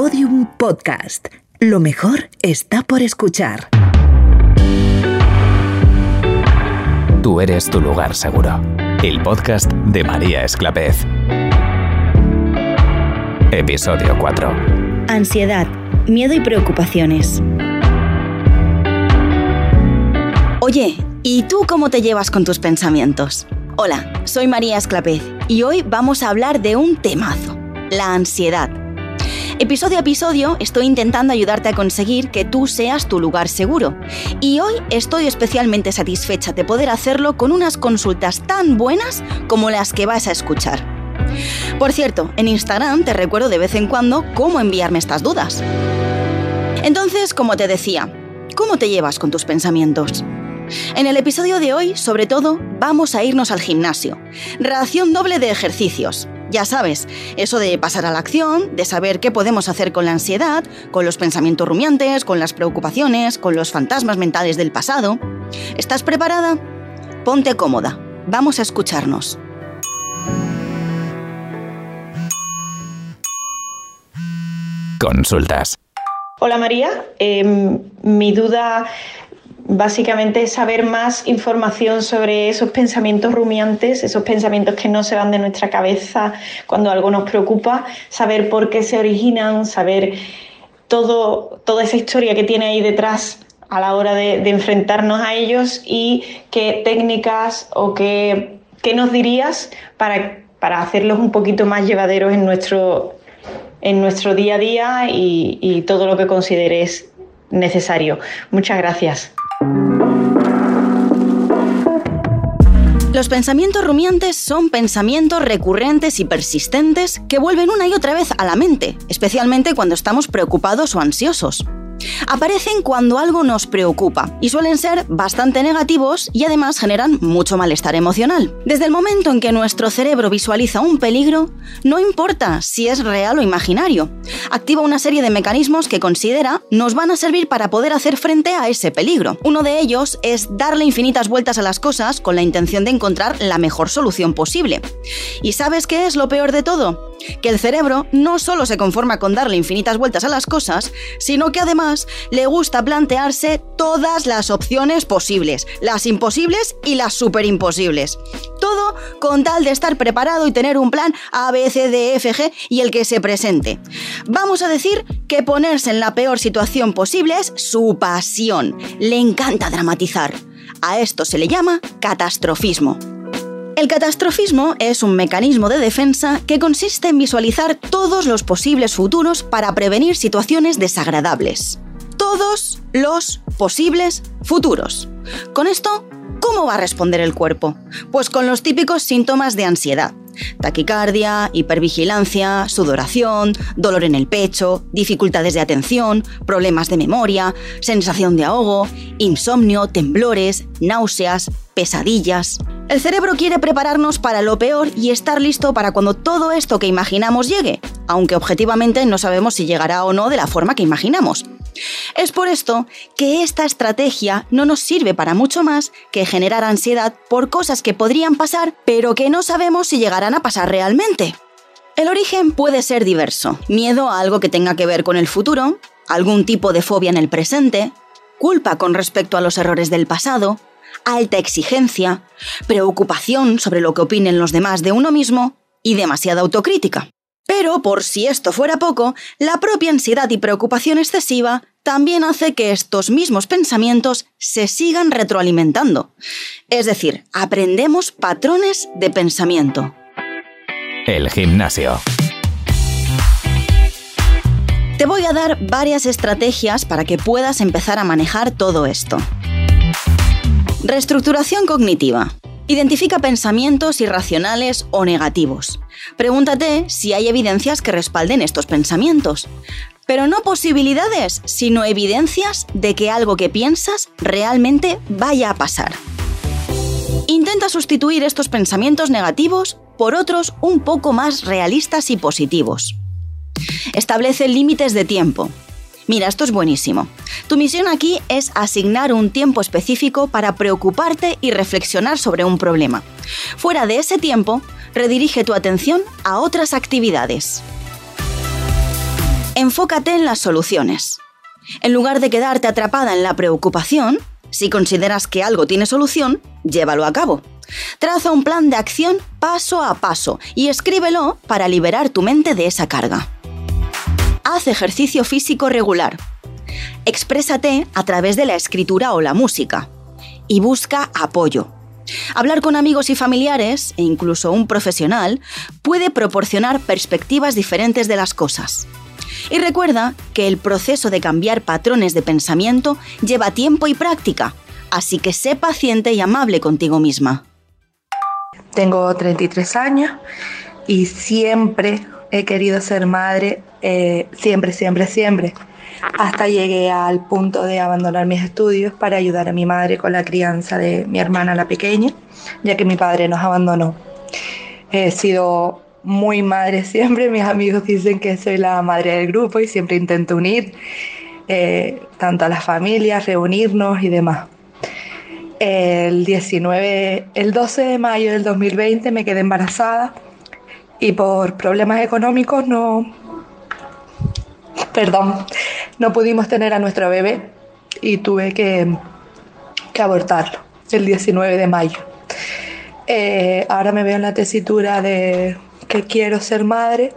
Podium Podcast. Lo mejor está por escuchar. Tú eres tu lugar seguro. El podcast de María Esclapez. Episodio 4. Ansiedad, miedo y preocupaciones. Oye, ¿y tú cómo te llevas con tus pensamientos? Hola, soy María Esclapez y hoy vamos a hablar de un temazo, la ansiedad. Episodio a episodio estoy intentando ayudarte a conseguir que tú seas tu lugar seguro. Y hoy estoy especialmente satisfecha de poder hacerlo con unas consultas tan buenas como las que vas a escuchar. Por cierto, en Instagram te recuerdo de vez en cuando cómo enviarme estas dudas. Entonces, como te decía, ¿cómo te llevas con tus pensamientos? En el episodio de hoy, sobre todo, vamos a irnos al gimnasio. Ración doble de ejercicios. Ya sabes, eso de pasar a la acción, de saber qué podemos hacer con la ansiedad, con los pensamientos rumiantes, con las preocupaciones, con los fantasmas mentales del pasado. ¿Estás preparada? Ponte cómoda. Vamos a escucharnos. Consultas. Hola María, Em, mi duda básicamente saber más información sobre esos pensamientos rumiantes, esos pensamientos que no se van de nuestra cabeza cuando algo nos preocupa, saber por qué se originan, saber todo, toda esa historia que tiene ahí detrás a la hora de, de enfrentarnos a ellos y qué técnicas o qué, qué nos dirías para, para hacerlos un poquito más llevaderos en nuestro, en nuestro día a día y, y todo lo que consideres necesario. Muchas gracias. Los pensamientos rumiantes son pensamientos recurrentes y persistentes que vuelven una y otra vez a la mente, especialmente cuando estamos preocupados o ansiosos. Aparecen cuando algo nos preocupa y suelen ser bastante negativos y además generan mucho malestar emocional. Desde el momento en que nuestro cerebro visualiza un peligro, no importa si es real o imaginario, activa una serie de mecanismos que considera nos van a servir para poder hacer frente a ese peligro. Uno de ellos es darle infinitas vueltas a las cosas con la intención de encontrar la mejor solución posible. ¿Y sabes qué es lo peor de todo? Que el cerebro no solo se conforma con darle infinitas vueltas a las cosas, sino que además le gusta plantearse todas las opciones posibles, las imposibles y las super imposibles. Todo con tal de estar preparado y tener un plan A, B, C, D, F, G y el que se presente. Vamos a decir que ponerse en la peor situación posible es su pasión. Le encanta dramatizar. A esto se le llama catastrofismo. El catastrofismo es un mecanismo de defensa que consiste en visualizar todos los posibles futuros para prevenir situaciones desagradables. Todos los posibles futuros. Con esto, ¿cómo va a responder el cuerpo? Pues con los típicos síntomas de ansiedad. Taquicardia, hipervigilancia, sudoración, dolor en el pecho, dificultades de atención, problemas de memoria, sensación de ahogo, insomnio, temblores, náuseas, pesadillas. El cerebro quiere prepararnos para lo peor y estar listo para cuando todo esto que imaginamos llegue, aunque objetivamente no sabemos si llegará o no de la forma que imaginamos. Es por esto que esta estrategia no nos sirve para mucho más que generar ansiedad por cosas que podrían pasar, pero que no sabemos si llegarán a pasar realmente. El origen puede ser diverso. Miedo a algo que tenga que ver con el futuro, algún tipo de fobia en el presente, culpa con respecto a los errores del pasado, alta exigencia, preocupación sobre lo que opinen los demás de uno mismo y demasiada autocrítica. Pero, por si esto fuera poco, la propia ansiedad y preocupación excesiva también hace que estos mismos pensamientos se sigan retroalimentando. Es decir, aprendemos patrones de pensamiento. El gimnasio. Te voy a dar varias estrategias para que puedas empezar a manejar todo esto. Reestructuración cognitiva. Identifica pensamientos irracionales o negativos. Pregúntate si hay evidencias que respalden estos pensamientos. Pero no posibilidades, sino evidencias de que algo que piensas realmente vaya a pasar. Intenta sustituir estos pensamientos negativos por otros un poco más realistas y positivos. Establece límites de tiempo. Mira, esto es buenísimo. Tu misión aquí es asignar un tiempo específico para preocuparte y reflexionar sobre un problema. Fuera de ese tiempo, redirige tu atención a otras actividades. Enfócate en las soluciones. En lugar de quedarte atrapada en la preocupación, si consideras que algo tiene solución, llévalo a cabo. Traza un plan de acción paso a paso y escríbelo para liberar tu mente de esa carga. Haz ejercicio físico regular. Exprésate a través de la escritura o la música. Y busca apoyo. Hablar con amigos y familiares, e incluso un profesional, puede proporcionar perspectivas diferentes de las cosas. Y recuerda que el proceso de cambiar patrones de pensamiento lleva tiempo y práctica, así que sé paciente y amable contigo misma. Tengo 33 años y siempre he querido ser madre, eh, siempre, siempre, siempre. Hasta llegué al punto de abandonar mis estudios para ayudar a mi madre con la crianza de mi hermana la pequeña, ya que mi padre nos abandonó. He sido muy madre siempre, mis amigos dicen que soy la madre del grupo y siempre intento unir eh, tanto a las familias, reunirnos y demás el 19, el 12 de mayo del 2020 me quedé embarazada y por problemas económicos no, perdón, no pudimos tener a nuestro bebé y tuve que, que abortarlo el 19 de mayo. Eh, ahora me veo en la tesitura de que quiero ser madre,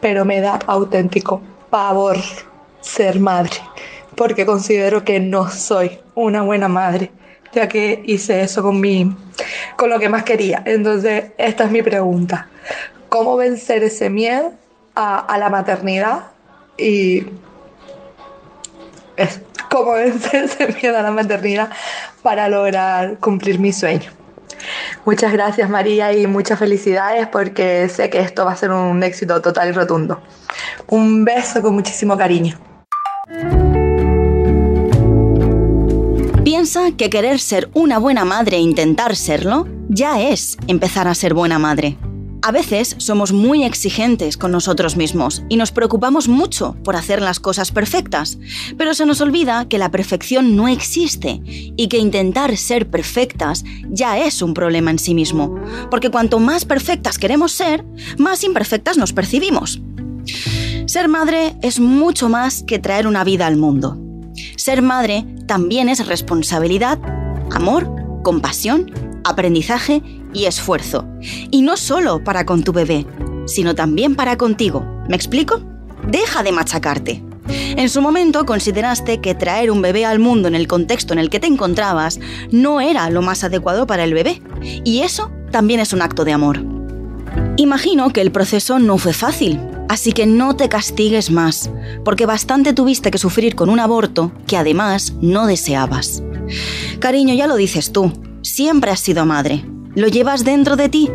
pero me da auténtico pavor ser madre, porque considero que no soy una buena madre ya que hice eso con, mi, con lo que más quería. Entonces, esta es mi pregunta. ¿Cómo vencer ese miedo a, la maternidad? Y es, cómo vencer ese miedo a la maternidad para lograr cumplir mi sueño. Muchas gracias María y muchas felicidades porque sé que esto va a ser un éxito total y rotundo. Un beso con muchísimo cariño. Que querer ser una buena madre e intentar serlo ya es empezar a ser buena madre. A veces somos muy exigentes con nosotros mismos y nos preocupamos mucho por hacer las cosas perfectas, pero se nos olvida que la perfección no existe y que intentar ser perfectas ya es un problema en sí mismo, porque cuanto más perfectas queremos ser, más imperfectas nos percibimos. Ser madre es mucho más que traer una vida al mundo. Ser madre también es responsabilidad, amor, compasión, aprendizaje y esfuerzo. Y no solo para con tu bebé, sino también para contigo. ¿Me explico? Deja de machacarte. En su momento consideraste que traer un bebé al mundo en el contexto en el que te encontrabas no era lo más adecuado para el bebé. Y eso también es un acto de amor. Imagino que el proceso no fue fácil, Así que no te castigues más, porque bastante tuviste que sufrir con un aborto que además no deseabas. Cariño, ya lo dices tú, siempre has sido madre, lo llevas dentro de ti,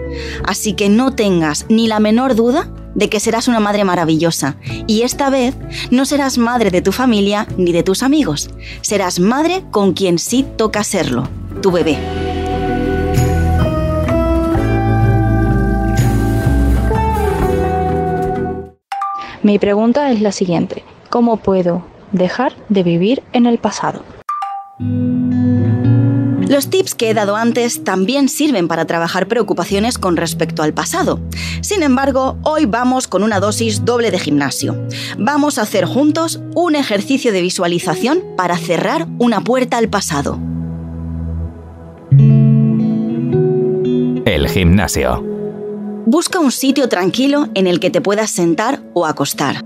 así que no tengas ni la menor duda de que serás una madre maravillosa. Y esta vez no serás madre de tu familia ni de tus amigos, serás madre con quien sí toca serlo, tu bebé. Mi pregunta es la siguiente. ¿Cómo puedo dejar de vivir en el pasado? Los tips que he dado antes también sirven para trabajar preocupaciones con respecto al pasado. Sin embargo, hoy vamos con una dosis doble de gimnasio. Vamos a hacer juntos un ejercicio de visualización para cerrar una puerta al pasado. El gimnasio. Busca un sitio tranquilo en el que te puedas sentar o acostar.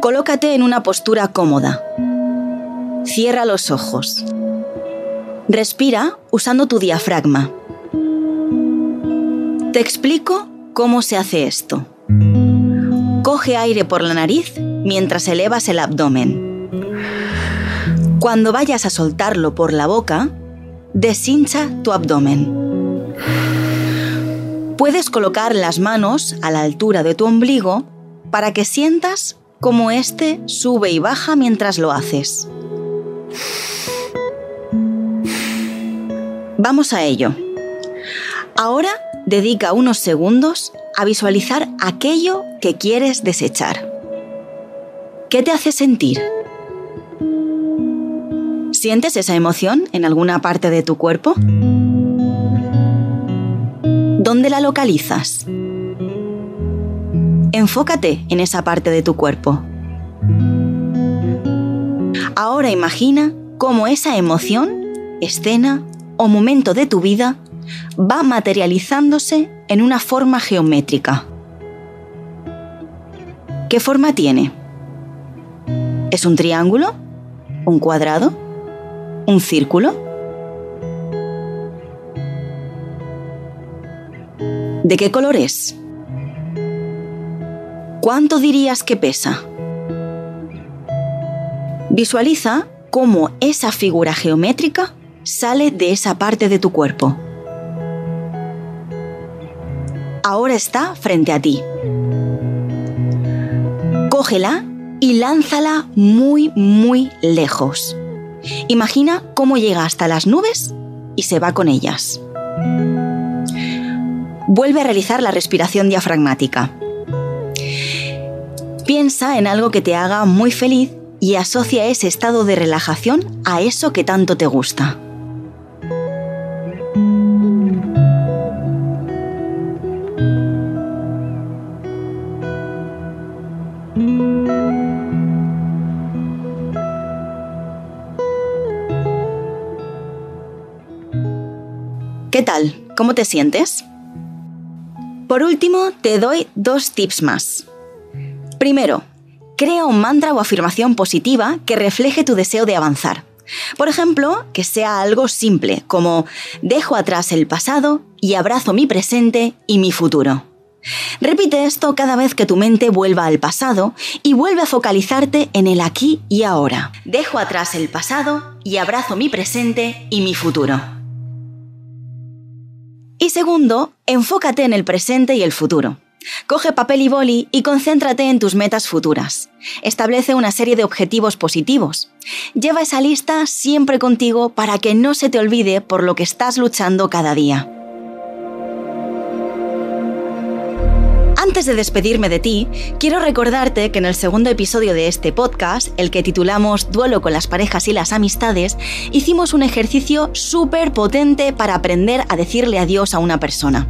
Colócate en una postura cómoda. Cierra los ojos. Respira usando tu diafragma. Te explico cómo se hace esto. Coge aire por la nariz mientras elevas el abdomen. Cuando vayas a soltarlo por la boca, deshincha tu abdomen. Puedes colocar las manos a la altura de tu ombligo para que sientas cómo éste sube y baja mientras lo haces. Vamos a ello. Ahora dedica unos segundos a visualizar aquello que quieres desechar. ¿Qué te hace sentir? ¿Sientes esa emoción en alguna parte de tu cuerpo? ¿Dónde la localizas? enfócate en esa parte de tu cuerpo. Ahora imagina cómo esa emoción, escena o momento de tu vida va materializándose en una forma geométrica. ¿Qué forma tiene? ¿Es un triángulo? ¿Un cuadrado? ¿Un círculo? ¿De qué color es? ¿Cuánto dirías que pesa? Visualiza cómo esa figura geométrica sale de esa parte de tu cuerpo. Ahora está frente a ti. Cógela y lánzala muy, muy lejos. Imagina cómo llega hasta las nubes y se va con ellas. Vuelve a realizar la respiración diafragmática. Piensa en algo que te haga muy feliz y asocia ese estado de relajación a eso que tanto te gusta. ¿Qué tal? ¿Cómo te sientes? Por último, te doy dos tips más. Primero, crea un mantra o afirmación positiva que refleje tu deseo de avanzar. Por ejemplo, que sea algo simple, como dejo atrás el pasado y abrazo mi presente y mi futuro. Repite esto cada vez que tu mente vuelva al pasado y vuelve a focalizarte en el aquí y ahora. Dejo atrás el pasado y abrazo mi presente y mi futuro. Segundo, enfócate en el presente y el futuro. Coge papel y boli y concéntrate en tus metas futuras. Establece una serie de objetivos positivos. Lleva esa lista siempre contigo para que no se te olvide por lo que estás luchando cada día. Antes de despedirme de ti, quiero recordarte que en el segundo episodio de este podcast, el que titulamos Duelo con las parejas y las amistades, hicimos un ejercicio súper potente para aprender a decirle adiós a una persona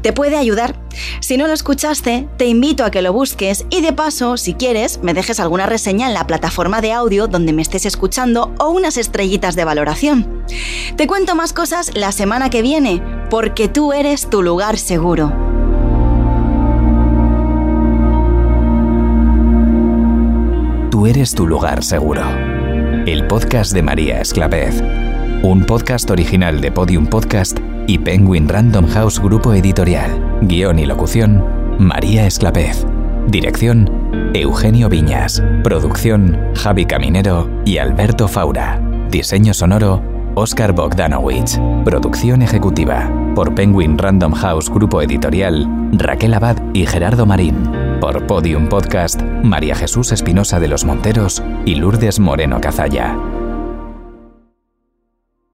te puede ayudar. Si no lo escuchaste, te invito a que lo busques y de paso, si quieres, me dejes alguna reseña en la plataforma de audio donde me estés escuchando o unas estrellitas de valoración. Te cuento más cosas la semana que viene, porque tú eres tu lugar seguro. Eres tu lugar seguro. El podcast de María Esclavez. Un podcast original de Podium Podcast y Penguin Random House Grupo Editorial. Guión y locución, María Esclapez. Dirección, Eugenio Viñas. Producción, Javi Caminero y Alberto Faura. Diseño sonoro, Oscar Bogdanowicz. Producción ejecutiva, por Penguin Random House Grupo Editorial, Raquel Abad y Gerardo Marín. Por Podium Podcast, María Jesús Espinosa de los Monteros y Lourdes Moreno Cazalla.